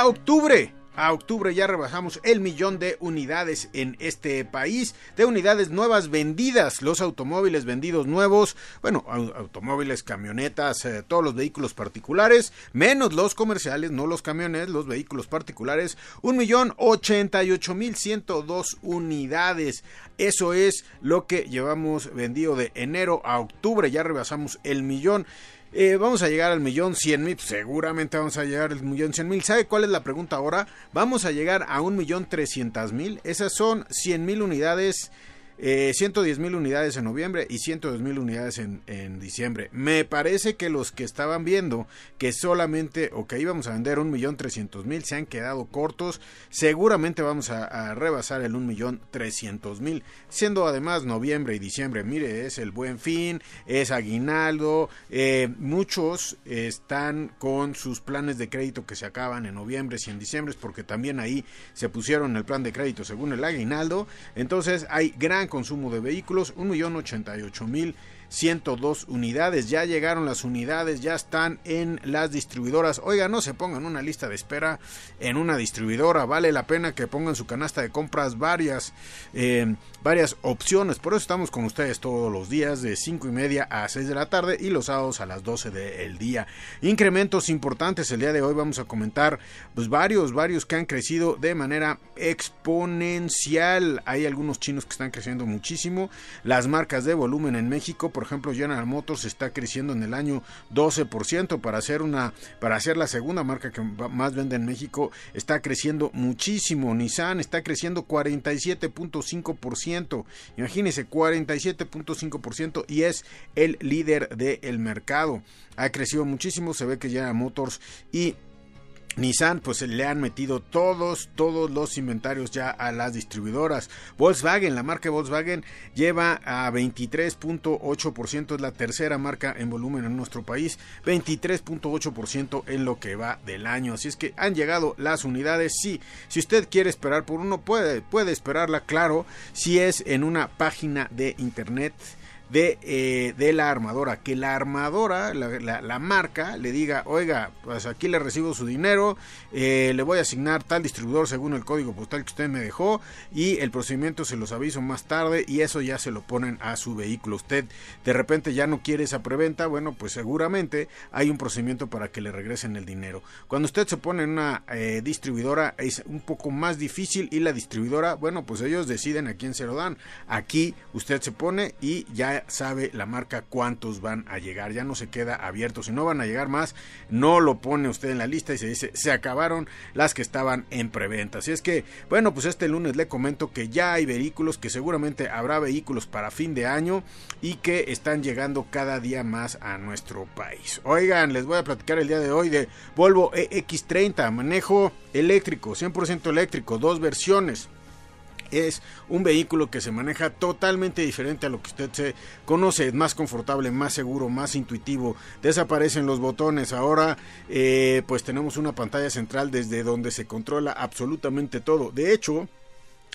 A octubre. A octubre ya rebasamos el millón de unidades en este país, de unidades nuevas vendidas, los automóviles vendidos nuevos, bueno, automóviles, camionetas, eh, todos los vehículos particulares, menos los comerciales, no los camiones, los vehículos particulares, un millón ochenta y ocho mil ciento dos unidades. Eso es lo que llevamos vendido de enero a octubre, ya rebasamos el millón. Eh, vamos a llegar al millón cien mil, seguramente vamos a llegar al millón cien mil. ¿Sabe cuál es la pregunta ahora? Vamos a llegar a un millón trescientas mil. Esas son cien mil unidades eh, 110 mil unidades en noviembre y 102 mil unidades en, en, diciembre. Me parece que los que estaban viendo que solamente o que íbamos a vender un millón trescientos mil se han quedado cortos. Seguramente vamos a, rebasar el un millón trescientos mil, siendo además noviembre y diciembre. Mire, es el buen fin, es aguinaldo. Eh, muchos están con sus planes de crédito que se acaban en noviembre y en diciembre, porque también ahí se pusieron el plan de crédito según el aguinaldo. Entonces hay gran consumo de vehículos, 1.088.000 102 unidades. Ya llegaron las unidades, ya están en las distribuidoras. Oiga, no se pongan una lista de espera en una distribuidora. Vale la pena que pongan su canasta de compras varias, eh, varias opciones. Por eso estamos con ustedes todos los días de 5 y media a 6 de la tarde y los sábados a las 12 del día. Incrementos importantes el día de hoy. Vamos a comentar pues varios, varios que han crecido de manera exponencial. Hay algunos chinos que están creciendo muchísimo. Las marcas de volumen en México, por ejemplo, General Motors está creciendo en el año 12% para hacer una para ser la segunda marca que más vende en México, está creciendo muchísimo. Nissan está creciendo 47.5%. Imagínense, 47.5% y es el líder del mercado. Ha crecido muchísimo, se ve que General Motors y Nissan pues le han metido todos todos los inventarios ya a las distribuidoras. Volkswagen, la marca Volkswagen lleva a 23.8% es la tercera marca en volumen en nuestro país, 23.8% en lo que va del año. Así es que han llegado las unidades. Sí, si usted quiere esperar por uno puede puede esperarla, claro, si es en una página de internet de, eh, de la armadora. Que la armadora, la, marca, le diga, oiga, pues aquí le recibo su dinero, eh, le voy a asignar tal distribuidor según el código postal que usted me dejó y el procedimiento se los aviso más tarde y eso ya se lo ponen a su vehículo. Usted de repente ya no quiere esa preventa, bueno, pues seguramente hay un procedimiento para que le regresen el dinero. Cuando usted se pone en una eh, distribuidora es un poco más difícil y la distribuidora, bueno, pues ellos deciden a quién se lo dan. Aquí usted se pone y ya sabe la marca cuántos van a llegar, ya no se queda abierto, si no van a llegar más, no lo pone usted en la lista y se dice, se acabaron las que estaban en preventa. Así es que, bueno, pues este lunes le comento que ya hay vehículos, que seguramente habrá vehículos para fin de año y que están llegando cada día más a nuestro país. Oigan, les voy a platicar el día de hoy de Volvo EX30, manejo eléctrico, 100% eléctrico, dos versiones es un vehículo que se maneja totalmente diferente a lo que usted se conoce, es más confortable, más seguro, más intuitivo, desaparecen los botones, ahora eh, pues tenemos una pantalla central desde donde se controla absolutamente todo, de hecho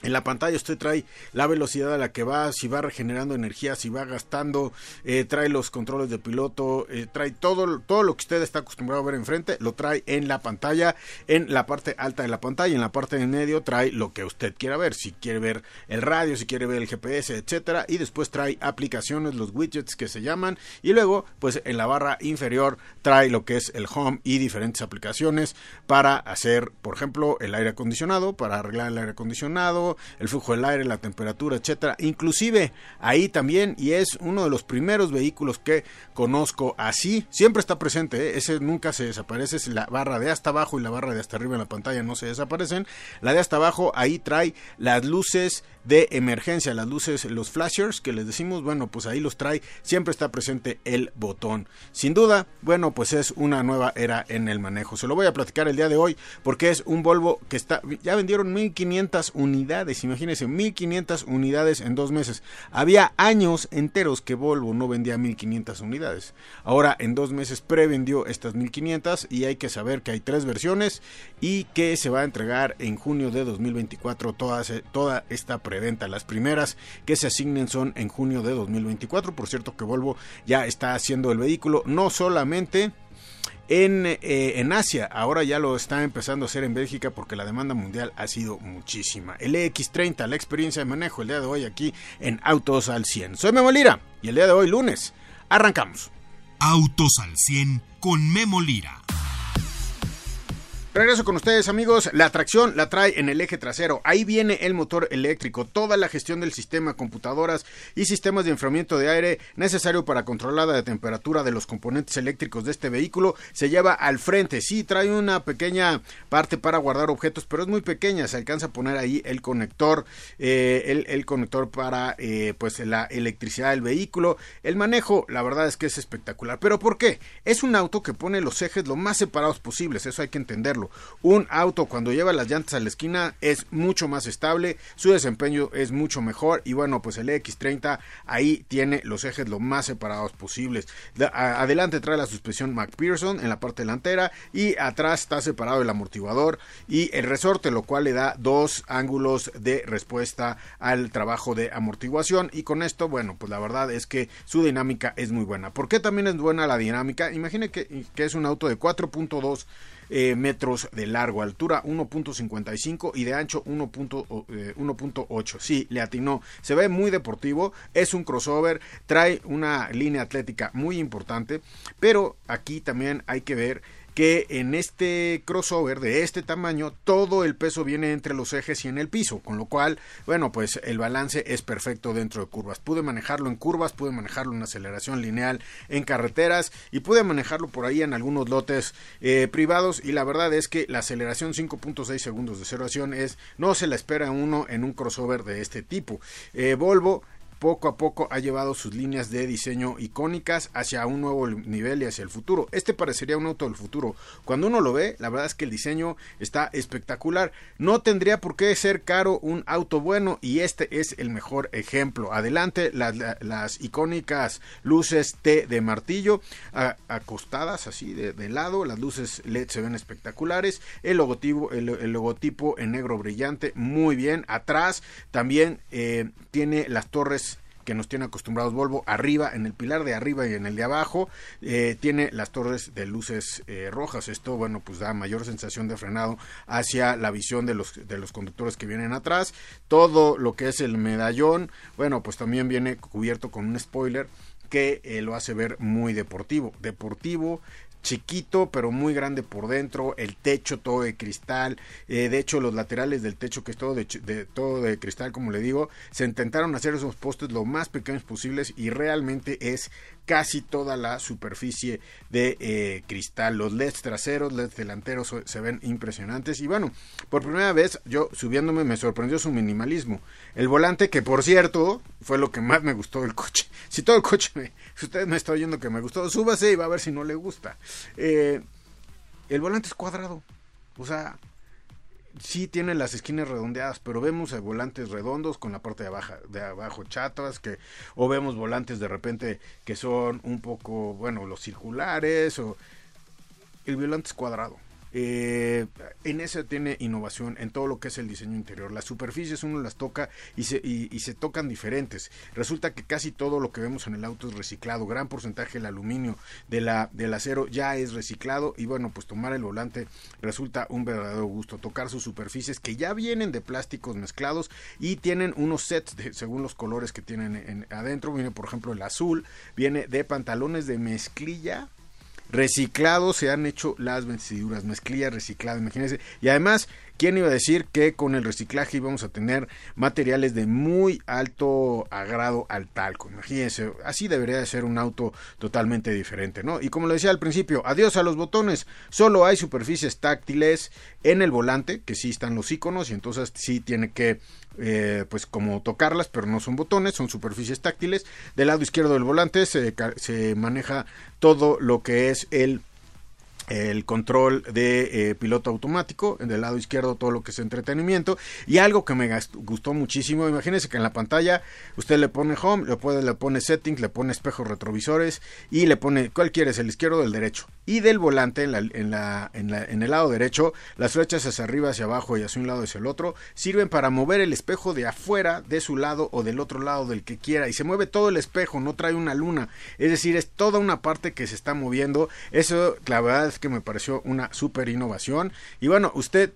en la pantalla usted trae la velocidad a la que va, si va regenerando energía, si va gastando, eh, trae los controles de piloto, eh, trae todo, todo lo que usted está acostumbrado a ver enfrente, lo trae en la pantalla, en la parte alta de la pantalla, en la parte de medio trae lo que usted quiera ver, si quiere ver el radio, si quiere ver el GPS, etcétera, y después trae aplicaciones, los widgets que se llaman, y luego, pues en la barra inferior trae lo que es el home y diferentes aplicaciones para hacer, por ejemplo, el aire acondicionado, para arreglar el aire acondicionado, el flujo del aire, la temperatura, etcétera. Inclusive ahí también y es uno de los primeros vehículos que conozco así. Siempre está presente, ¿eh? ese nunca se desaparece, es la barra de hasta abajo y la barra de hasta arriba en la pantalla no se desaparecen. La de hasta abajo ahí trae las luces de emergencia, las luces, los flashers que les decimos, bueno, pues ahí los trae, siempre está presente el botón. Sin duda, bueno, pues es una nueva era en el manejo. Se lo voy a platicar el día de hoy porque es un Volvo que está, ya vendieron 1500 unidades, imagínense, 1500 unidades en dos meses. Había años enteros que Volvo no vendía 1500 unidades. Ahora en dos meses prevendió estas 1500 y hay que saber que hay tres versiones y que se va a entregar en junio de 2024 toda, toda esta preventa. Las primeras que se asignen son en junio de 2024. Por cierto que Volvo ya está haciendo el vehículo no solamente en, eh, en, Asia. Ahora ya lo está empezando a hacer en Bélgica porque la demanda mundial ha sido muchísima. El EX30, la experiencia de manejo, el día de hoy aquí en Autos al 100. Soy Memo Lira y el día de hoy, lunes, arrancamos. Autos al 100 con Memo Lira. Regreso con ustedes amigos, la tracción la trae en el eje trasero, ahí viene el motor eléctrico, toda la gestión del sistema, computadoras y sistemas de enfriamiento de aire necesario para controlar la temperatura de los componentes eléctricos de este vehículo. Se lleva al frente, sí trae una pequeña parte para guardar objetos, pero es muy pequeña, se alcanza a poner ahí el conector, eh, el, conector para eh, pues la electricidad del vehículo, el manejo la verdad es que es espectacular, pero ¿por qué? Es un auto que pone los ejes lo más separados posibles, eso hay que entenderlo un auto cuando lleva las llantas a la esquina es mucho más estable, su desempeño es mucho mejor y bueno, pues el X30 ahí tiene los ejes lo más separados posibles. adelante trae la suspensión McPherson en la parte delantera y atrás está separado el amortiguador y el resorte, lo cual le da dos ángulos de respuesta al trabajo de amortiguación y con esto, bueno, pues la verdad es que su dinámica es muy buena. ¿Por qué también es buena la dinámica? Imagine que, que es un auto de 4.2 eh, metros de largo, altura 1.55 y de ancho 1.8. Eh, sí, le atinó. Se ve muy deportivo, es un crossover, trae una línea atlética muy importante, pero aquí también hay que ver que en este crossover de este tamaño todo el peso viene entre los ejes y en el piso, con lo cual, bueno, pues el balance es perfecto dentro de curvas. Pude manejarlo en curvas, pude manejarlo en aceleración lineal en carreteras y pude manejarlo por ahí en algunos lotes eh, privados y la verdad es que la aceleración 5.6 segundos de aceleración es no se la espera uno en un crossover de este tipo. Eh, Volvo poco a poco ha llevado sus líneas de diseño icónicas hacia un nuevo nivel y hacia el futuro. Este parecería un auto del futuro. Cuando uno lo ve, la verdad es que el diseño está espectacular. No tendría por qué ser caro un auto bueno y este es el mejor ejemplo. Adelante las, icónicas luces T de martillo acostadas así de, lado. Las luces LED se ven espectaculares. El logotipo, el, logotipo en negro brillante muy bien. Atrás también eh, tiene las torres que nos tiene acostumbrados Volvo, arriba, en el pilar de arriba y en el de abajo, eh, tiene las torres de luces eh, rojas. Esto, bueno, pues da mayor sensación de frenado hacia la visión de los, de los conductores que vienen atrás. Todo lo que es el medallón, bueno, pues también viene cubierto con un spoiler que eh, lo hace ver muy deportivo. Deportivo, chiquito pero muy grande por dentro, el techo todo de cristal, eh, de hecho los laterales del techo que es todo de, todo de cristal como le digo, se intentaron hacer esos postes lo más pequeños posibles y realmente es casi toda la superficie de eh, cristal. Los LEDs traseros, LEDs delanteros se ven impresionantes. Y bueno, por primera vez yo subiéndome me sorprendió su minimalismo. El volante, que por cierto fue lo que más me gustó del coche. Si todo el coche, si usted me está oyendo que me gustó, súbase y va a ver si no le gusta. Eh, el volante es cuadrado. O sea, sí tiene las esquinas redondeadas, pero vemos volantes redondos con la parte de, abajo, de abajo chatas, que, o vemos volantes de repente que son un poco, bueno, los circulares, o el volante es cuadrado. Eh, en eso tiene innovación en todo lo que es el diseño interior. Las superficies uno las toca y se, tocan diferentes. Resulta que casi todo lo que vemos en el auto es reciclado. Gran porcentaje del aluminio, de la, del acero ya es reciclado. Y bueno, pues tomar el volante resulta un verdadero gusto. Tocar sus superficies que ya vienen de plásticos mezclados y tienen unos sets de, según los colores que tienen en, adentro. Viene por ejemplo el azul, viene de pantalones de mezclilla reciclados se han hecho las vestiduras, mezclilla reciclada, imagínense. Y además, ¿quién iba a decir que con el reciclaje íbamos a tener materiales de muy alto agrado al talco? Imagínense, así debería de ser un auto totalmente diferente, ¿no? Y como lo decía al principio, adiós a los botones, solo hay superficies táctiles en el volante, que sí están los iconos y entonces sí tiene que eh, pues como tocarlas, pero no son botones, son superficies táctiles. Del lado izquierdo del volante se, se maneja todo lo que es el el control de eh, piloto automático, del lado izquierdo todo lo que es entretenimiento y algo que me gustó muchísimo, imagínense que en la pantalla usted le pone home, le, puede, le pone settings, le pone espejos retrovisores y le pone cuál quieres, el izquierdo o el derecho y del volante en, en, la, en, la, en el lado derecho las flechas hacia arriba, hacia abajo y hacia un lado hacia el otro sirven para mover el espejo de afuera de su lado o del otro lado del que quiera y se mueve todo el espejo, no trae una luna, es decir, es toda una parte que se está moviendo, eso la verdad que me pareció una super innovación. Y bueno, usted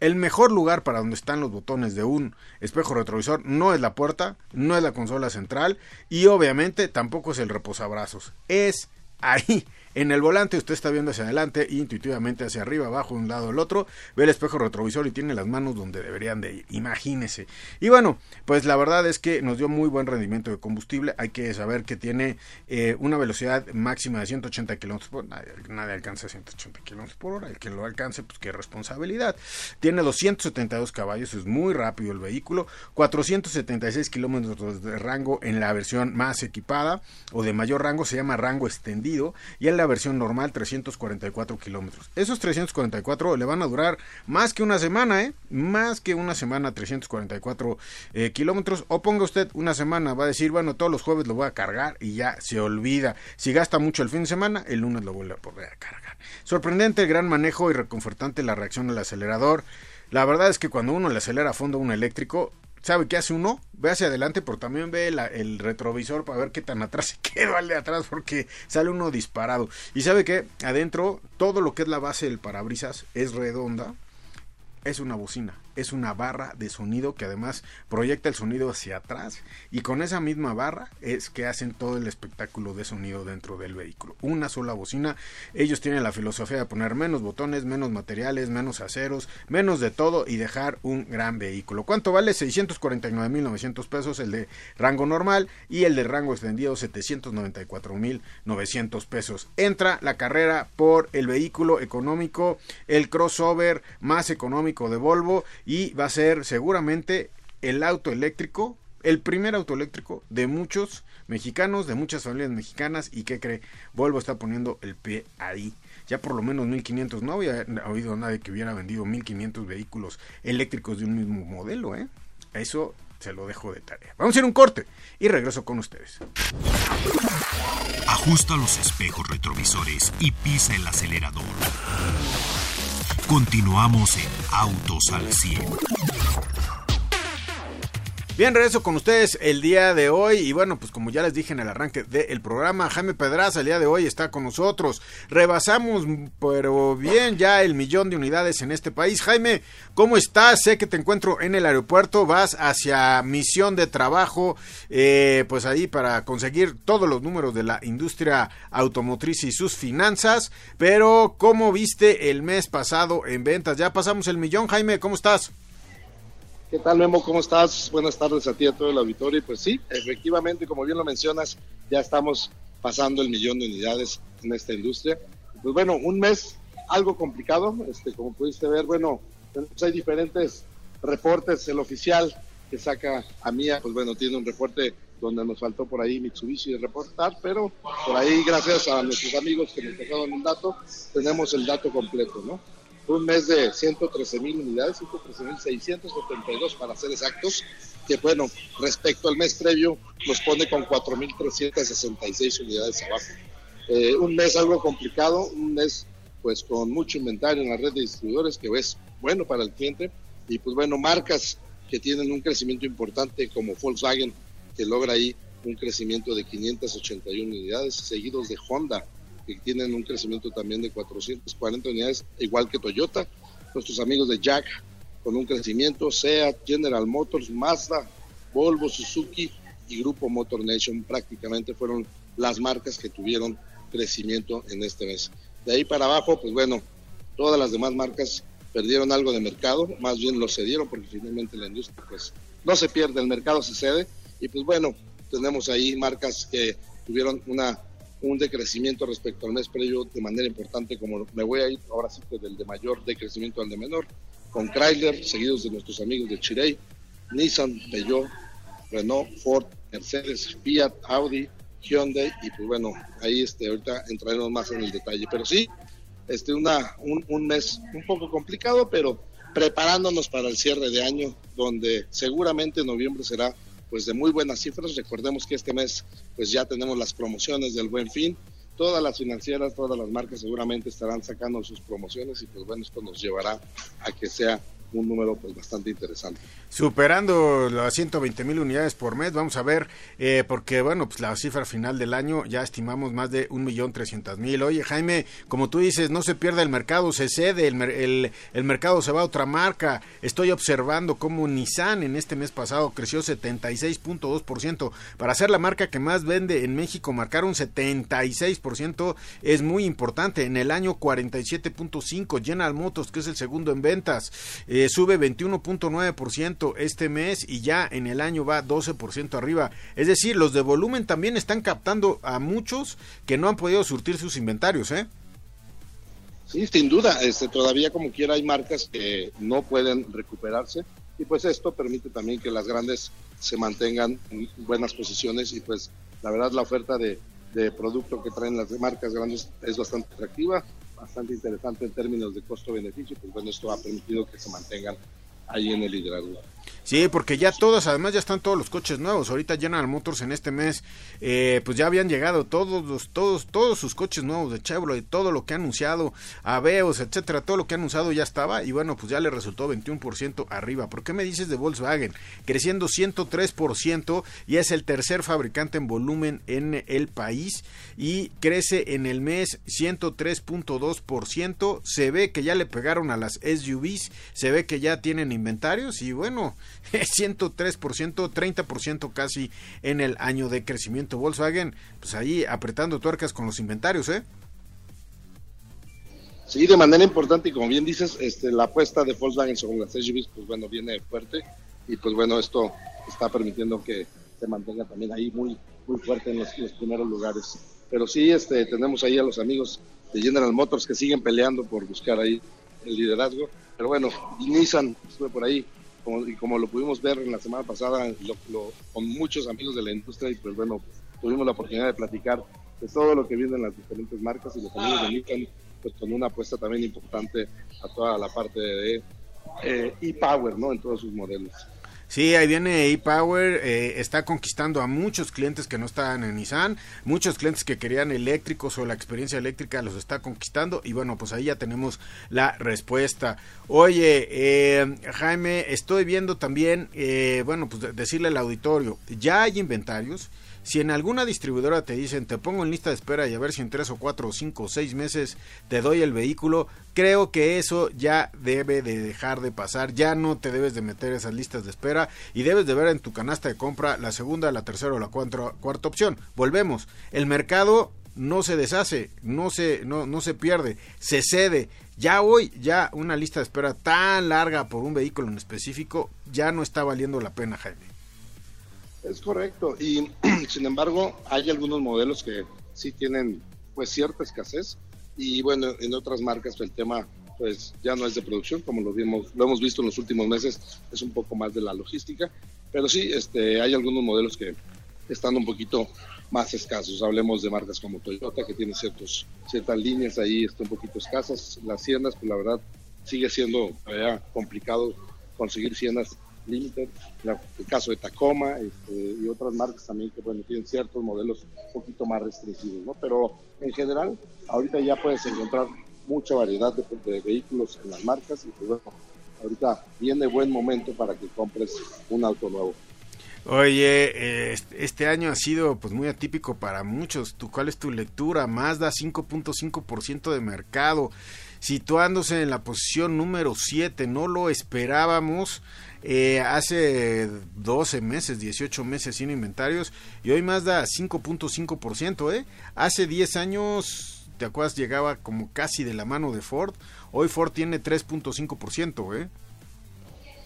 el mejor lugar para donde están los botones de un espejo retrovisor no es la puerta, no es la consola central y obviamente tampoco es el reposabrazos. Es ahí en el volante usted está viendo hacia adelante, intuitivamente hacia arriba, abajo, un lado, el otro, ve el espejo retrovisor y tiene las manos donde deberían de ir, imagínese. Y bueno, pues la verdad es que nos dio muy buen rendimiento de combustible, hay que saber que tiene eh, una velocidad máxima de 180 kilómetros por hora, nadie, alcanza 180 kilómetros por hora, el que lo alcance, pues qué responsabilidad. Tiene 272 caballos, es muy rápido el vehículo, 476 kilómetros de rango en la versión más equipada o de mayor rango, se llama rango extendido, y el la versión normal 344 kilómetros. Esos 344 le van a durar más que una semana, ¿eh? Más que una semana 344 eh, kilómetros. O ponga usted una semana, va a decir, bueno, todos los jueves lo voy a cargar y ya se olvida. Si gasta mucho el fin de semana, el lunes lo vuelve a poder cargar. Sorprendente el gran manejo y reconfortante la reacción del acelerador. La verdad es que cuando uno le acelera a fondo un eléctrico, ¿Sabe qué hace uno? Ve hacia adelante, pero también ve el retrovisor para ver qué tan atrás se queda el de atrás, porque sale uno disparado. Y sabe que adentro, todo lo que es la base del parabrisas es redonda, es una bocina es una barra de sonido que además proyecta el sonido hacia atrás y con esa misma barra es que hacen todo el espectáculo de sonido dentro del vehículo. Una sola bocina. Ellos tienen la filosofía de poner menos botones, menos materiales, menos aceros, menos de todo y dejar un gran vehículo. ¿Cuánto vale? 649.900 pesos el de rango normal y el de rango extendido 794.900 pesos. Entra la carrera por el vehículo económico, el crossover más económico de Volvo y va a ser seguramente el auto eléctrico, el primer auto eléctrico de muchos mexicanos, de muchas familias mexicanas y que cree, Volvo está poniendo el pie ahí. Ya por lo menos 1500, no había oído a nadie que hubiera vendido 1500 vehículos eléctricos de un mismo modelo, ¿eh? Eso se lo dejo de tarea. Vamos a ir un corte y regreso con ustedes. Ajusta los espejos retrovisores y pisa el acelerador. Continuamos en Autos al 100. Bien, regreso con ustedes el día de hoy y bueno, pues como ya les dije en el arranque del programa, Jaime Pedraza el día de hoy está con nosotros. Rebasamos, pero bien, ya el millón de unidades en este país. Jaime, ¿cómo estás? Sé que te encuentro en el aeropuerto, vas hacia misión de trabajo, eh, pues ahí para conseguir todos los números de la industria automotriz y sus finanzas, pero ¿cómo viste el mes pasado en ventas? Ya pasamos el millón, Jaime, ¿cómo estás? ¿Qué tal, Memo? ¿Cómo estás? Buenas tardes a ti a todo el auditorio. Y pues sí, efectivamente, como bien lo mencionas, ya estamos pasando el millón de unidades en esta industria. Pues bueno, un mes algo complicado, este, como pudiste ver, bueno, pues hay diferentes reportes. El oficial que saca a Mía, pues bueno, tiene un reporte donde nos faltó por ahí Mitsubishi de reportar, pero por ahí, gracias a nuestros amigos que nos dejaron un dato, tenemos el dato completo, ¿no? Un mes de 113 mil unidades, 113 mil 672 para ser exactos, que bueno, respecto al mes previo nos pone con 4.366 unidades abajo. Eh, un mes algo complicado, un mes pues con mucho inventario en la red de distribuidores que es bueno para el cliente y pues bueno, marcas que tienen un crecimiento importante como Volkswagen que logra ahí un crecimiento de 581 unidades, seguidos de Honda que tienen un crecimiento también de 440 unidades, igual que Toyota. Nuestros amigos de Jack con un crecimiento, SEAT, General Motors, Mazda, Volvo, Suzuki y Grupo Motor Nation prácticamente fueron las marcas que tuvieron crecimiento en este mes. De ahí para abajo, pues bueno, todas las demás marcas perdieron algo de mercado, más bien lo cedieron porque finalmente la industria pues no se pierde, el mercado se cede y pues bueno, tenemos ahí marcas que tuvieron una un decrecimiento respecto al mes previo de manera importante, como me voy a ir ahora sí que del de mayor decrecimiento al de menor, con Chrysler, seguidos de nuestros amigos de Chirey, Nissan, Peugeot, Renault, Ford, Mercedes, Fiat, Audi, Hyundai y pues bueno, ahí este, ahorita entraremos más en el detalle, pero sí, este, una, un, un mes un poco complicado, pero preparándonos para el cierre de año, donde seguramente noviembre será pues de muy buenas cifras. Recordemos que este mes pues ya tenemos las promociones del Buen Fin. Todas las financieras, todas las marcas seguramente estarán sacando sus promociones y pues bueno, esto nos llevará a que sea un número pues bastante interesante. Superando las 120 mil unidades por mes, vamos a ver, eh, porque bueno, pues la cifra final del año ya estimamos más de un millón trescientas mil. Oye Jaime, como tú dices, no se pierde el mercado, se cede, el, el, mercado se va a otra marca. Estoy observando cómo Nissan en este mes pasado creció 76.2%. Para ser la marca que más vende en México, marcar un 76% es muy importante. En el año 47.5, General Motors, que es el segundo en ventas. Eh, sube 21.9% este mes y ya en el año va 12% arriba. Es decir, los de volumen también están captando a muchos que no han podido surtir sus inventarios, ¿eh? Sí, sin duda, este, todavía como quiera hay marcas que no pueden recuperarse y pues esto permite también que las grandes se mantengan en buenas posiciones y pues la verdad la oferta de, de producto que traen las marcas grandes es bastante atractiva bastante interesante en términos de costo-beneficio, pues bueno, esto ha permitido que se mantengan ahí en el liderazgo. Sí, porque ya todos, además ya están todos los coches nuevos. Ahorita General Motors en este mes, eh, pues ya habían llegado todos todos, todos sus coches nuevos de Chevrolet, todo lo que ha anunciado, Aveos, etcétera, todo lo que ha anunciado ya estaba y bueno, pues ya le resultó 21% arriba. ¿Por qué me dices de Volkswagen? Creciendo 103% y es el tercer fabricante en volumen en el país y crece en el mes 103.2%. Se ve que ya le pegaron a las SUVs, se ve que ya tienen inventarios y bueno, 103%, 30% casi en el año de crecimiento. Volkswagen, pues ahí apretando tuercas con los inventarios, ¿eh? Sí, de manera importante y como bien dices, este, la apuesta de Volkswagen sobre las SUVs, pues bueno, viene fuerte y pues bueno, esto está permitiendo que se mantenga también ahí muy, muy fuerte en los, primeros lugares. Pero sí, este, tenemos ahí a los amigos de General Motors que siguen peleando por buscar ahí el liderazgo. Pero bueno, Nissan estuve por ahí como, y como lo pudimos ver en la semana pasada con muchos amigos de la industria y pues bueno, tuvimos la oportunidad de platicar de todo lo que vienen las diferentes marcas y los amigos de Nissan pues con una apuesta también importante a toda la parte de eh, e-Power, ¿no? En todos sus modelos. Sí, ahí viene ePower, eh, está conquistando a muchos clientes que no estaban en Nissan, muchos clientes que querían eléctricos o la experiencia eléctrica los está conquistando y bueno, pues ahí ya tenemos la respuesta. Oye, eh, Jaime, estoy viendo también, eh, bueno, pues decirle al auditorio, ya hay inventarios, si en alguna distribuidora te dicen te pongo en lista de espera y a ver si en tres o cuatro o cinco o seis meses te doy el vehículo, creo que eso ya debe de dejar de pasar, ya no te debes de meter esas listas de espera y debes de ver en tu canasta de compra la segunda, la tercera o la cuarta, cuarta opción. Volvemos, el mercado no se deshace, no se, no, no se pierde, se cede. Ya hoy, ya una lista de espera tan larga por un vehículo en específico, ya no está valiendo la pena, Jaime. Es correcto. Y sin embargo, hay algunos modelos que sí tienen pues cierta escasez. Y bueno, en otras marcas el tema pues ya no es de producción, como lo, vimos, lo hemos visto en los últimos meses, es un poco más de la logística. Pero sí, este, hay algunos modelos que están un poquito más escasos. Hablemos de marcas como Toyota, que tiene ciertos, ciertas líneas ahí están un poquito escasas. Las siendas, pues la verdad, sigue siendo complicado conseguir siendas Limited, el caso de Tacoma este, y otras marcas también que bueno tienen ciertos modelos un poquito más restringidos, ¿no? Pero en general, ahorita ya puedes encontrar mucha variedad de, vehículos en las marcas y pues bueno, ahorita viene buen momento para que compres un auto nuevo. Oye, este año ha sido pues muy atípico para muchos. ¿Tú, ¿Cuál es tu lectura? Mazda 5.5% de mercado, situándose en la posición número 7. No lo esperábamos. Eh, hace 12 meses, 18 meses sin inventarios y hoy más da 5.5%, ¿eh? Hace 10 años ¿te acuerdas? Llegaba como casi de la mano de Ford. Hoy Ford tiene 3.5%, ¿eh?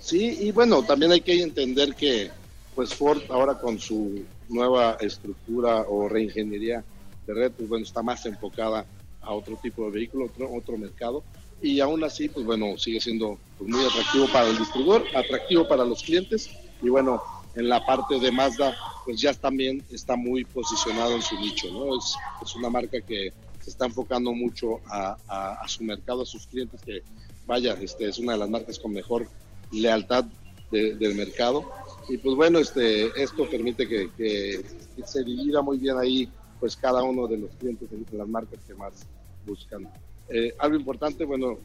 Sí, y bueno, también hay que entender que pues Ford ahora con su nueva estructura o reingeniería de red, pues bueno, está más enfocada a otro tipo de vehículo, otro, otro mercado, y aún así, pues bueno, sigue siendo pues, muy atractivo para el distribuidor, atractivo para los clientes, y bueno, en la parte de Mazda, pues ya también está muy posicionado en su nicho, ¿no? Es, es una marca que se está enfocando mucho a, su mercado, a sus clientes, que vaya, este, es una de las marcas con mejor lealtad del mercado. Y pues bueno, este, esto permite que, que, se divida muy bien ahí pues cada uno de los clientes en las marcas que más buscan. Eh, algo importante, bueno,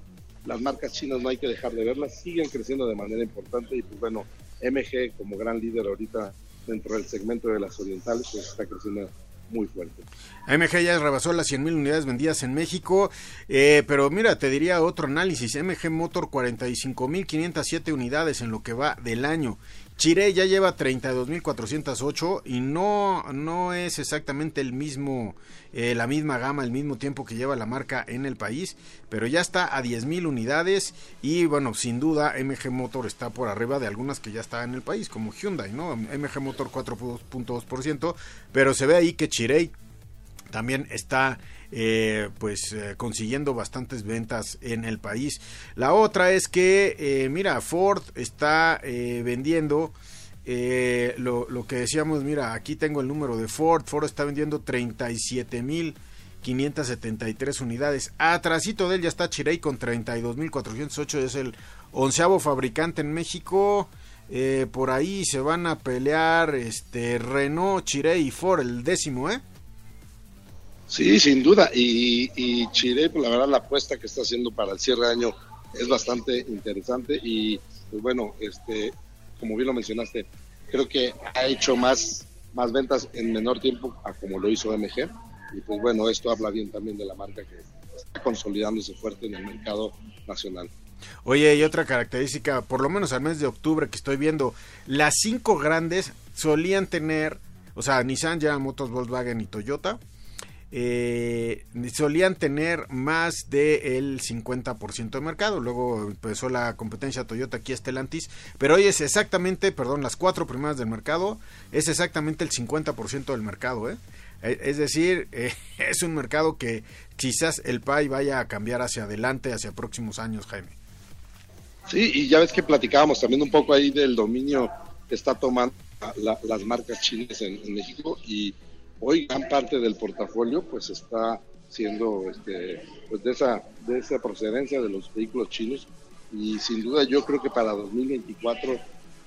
las marcas chinas no hay que dejar de verlas, siguen creciendo de manera importante y pues bueno, MG como gran líder ahorita dentro del segmento de las orientales pues está creciendo muy fuerte. MG ya rebasó las 100.000 unidades vendidas en México, eh, pero mira, te diría otro análisis, MG Motor 45.507 unidades en lo que va del año Chiré ya lleva 32.408 y no, no es exactamente el mismo, eh, la misma gama, el mismo tiempo que lleva la marca en el país, pero ya está a 10.000 unidades y bueno, sin duda MG Motor está por arriba de algunas que ya están en el país, como Hyundai, ¿no? MG Motor 4.2%, pero se ve ahí que Chirey también está eh, pues eh, consiguiendo bastantes ventas en el país. La otra es que, eh, mira, Ford está vendiendo lo, lo, que decíamos, mira, aquí tengo el número de Ford, Ford está vendiendo 37 mil 573 unidades. Atrasito de él ya está Chirey con 32.408, es el onceavo fabricante en México. por ahí se van a pelear este Renault, Chirey y Ford, el décimo, ¿eh? Sí, sin duda. Y, y Chile, pues la verdad, la apuesta que está haciendo para el cierre de año es bastante interesante. Y pues bueno, este, como bien lo mencionaste, creo que ha hecho más, más ventas en menor tiempo a como lo hizo MG. Y pues bueno, esto habla bien también de la marca que está consolidándose fuerte en el mercado nacional. Oye, y otra característica, por lo menos al mes de octubre que estoy viendo, las cinco grandes solían tener, o sea, Nissan, General Motors, Volkswagen y Toyota, eh, solían tener más del 50% de mercado. Luego empezó la competencia Toyota aquí Stellantis, pero hoy es exactamente, perdón, las cuatro primeras del mercado es exactamente el 50% del mercado. ¿eh? E, es decir, eh, es un mercado que quizás el PAI vaya a cambiar hacia adelante, hacia próximos años, Jaime. Sí, y ya ves que platicábamos también un poco ahí del dominio que está tomando las marcas chinas en México y hoy gran parte del portafolio pues está siendo este, pues de esa de esa procedencia de los vehículos chinos. Y sin duda yo creo que para 2024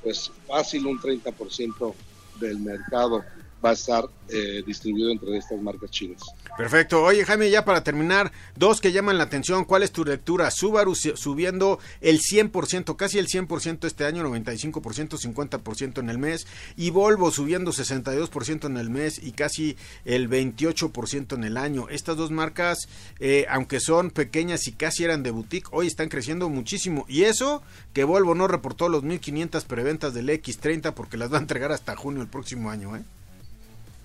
pues fácil un 30% del mercado va a estar eh, distribuido entre estas marcas chinas. Perfecto. Oye, Jaime, ya para terminar, dos que llaman la atención. ¿Cuál es tu lectura? Subaru subiendo el 100%, casi el 100% este año, 95%, 50% en el mes. Y Volvo subiendo 62% en el mes y casi el 28% en el año. Estas dos marcas, eh, aunque son pequeñas y casi eran de boutique, hoy están creciendo muchísimo. Y eso que Volvo no reportó los 1.500 preventas del X30 porque las va a entregar hasta junio el próximo año, ¿eh?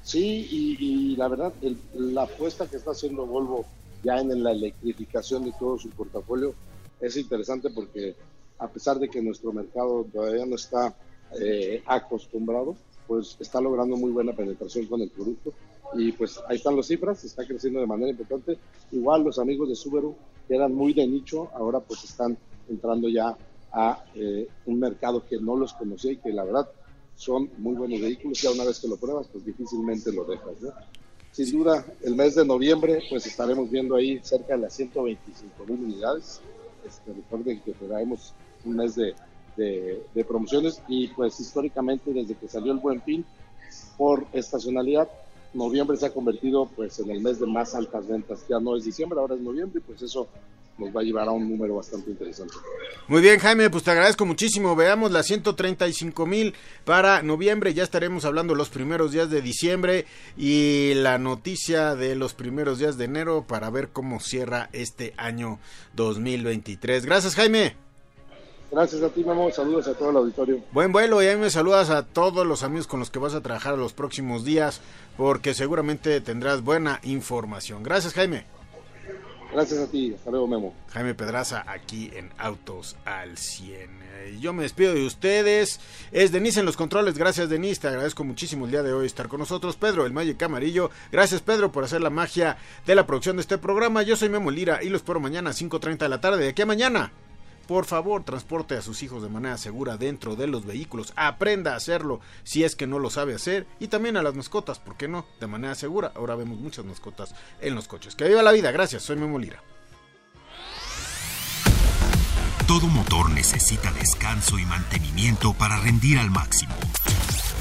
Sí, y, la verdad, la apuesta que está haciendo Volvo ya en la electrificación de todo su portafolio es interesante porque a pesar de que nuestro mercado todavía no está eh, acostumbrado, pues está logrando muy buena penetración con el producto. Y pues ahí están las cifras, está creciendo de manera importante. Igual los amigos de Subaru, que eran muy de nicho, ahora pues están entrando ya a eh, un mercado que no los conocía y que la verdad son muy buenos vehículos, ya una vez que lo pruebas, pues difícilmente lo dejas. Sin duda, el mes de noviembre, pues estaremos viendo ahí cerca de las 125 mil unidades. Este, recuerden que traemos un mes de, de, promociones y pues históricamente desde que salió el Buen Fin por estacionalidad, noviembre se ha convertido pues en el mes de más altas ventas. Ya no es diciembre, ahora es noviembre, pues eso nos va a llevar a un número bastante interesante. Muy bien, Jaime, pues te agradezco muchísimo. Veamos las 135 mil para noviembre. Ya estaremos hablando los primeros días de diciembre y la noticia de los primeros días de enero para ver cómo cierra este año 2023. Gracias, Jaime. Gracias a ti, Memo. Saludos a todo el auditorio. Buen vuelo y ahí me saludas a todos los amigos con los que vas a trabajar los próximos días porque seguramente tendrás buena información. Gracias, Jaime. Gracias a ti, hasta luego Memo. Jaime Pedraza aquí en Autos al 100. Eh, yo me despido de ustedes. Es Denise en los controles. Gracias Denise, te agradezco muchísimo el día de hoy estar con nosotros. Pedro, el Magic Amarillo. Gracias Pedro por hacer la magia de la producción de este programa. Yo soy Memo Lira y los espero mañana a 5.30 de la tarde. ¿De aquí a mañana? Por favor, transporte a sus hijos de manera segura dentro de los vehículos. Aprenda a hacerlo si es que no lo sabe hacer. Y también a las mascotas, ¿por qué no? De manera segura. Ahora vemos muchas mascotas en los coches. Que viva la vida. Gracias. Soy Memo Lira. Todo motor necesita descanso y mantenimiento para rendir al máximo.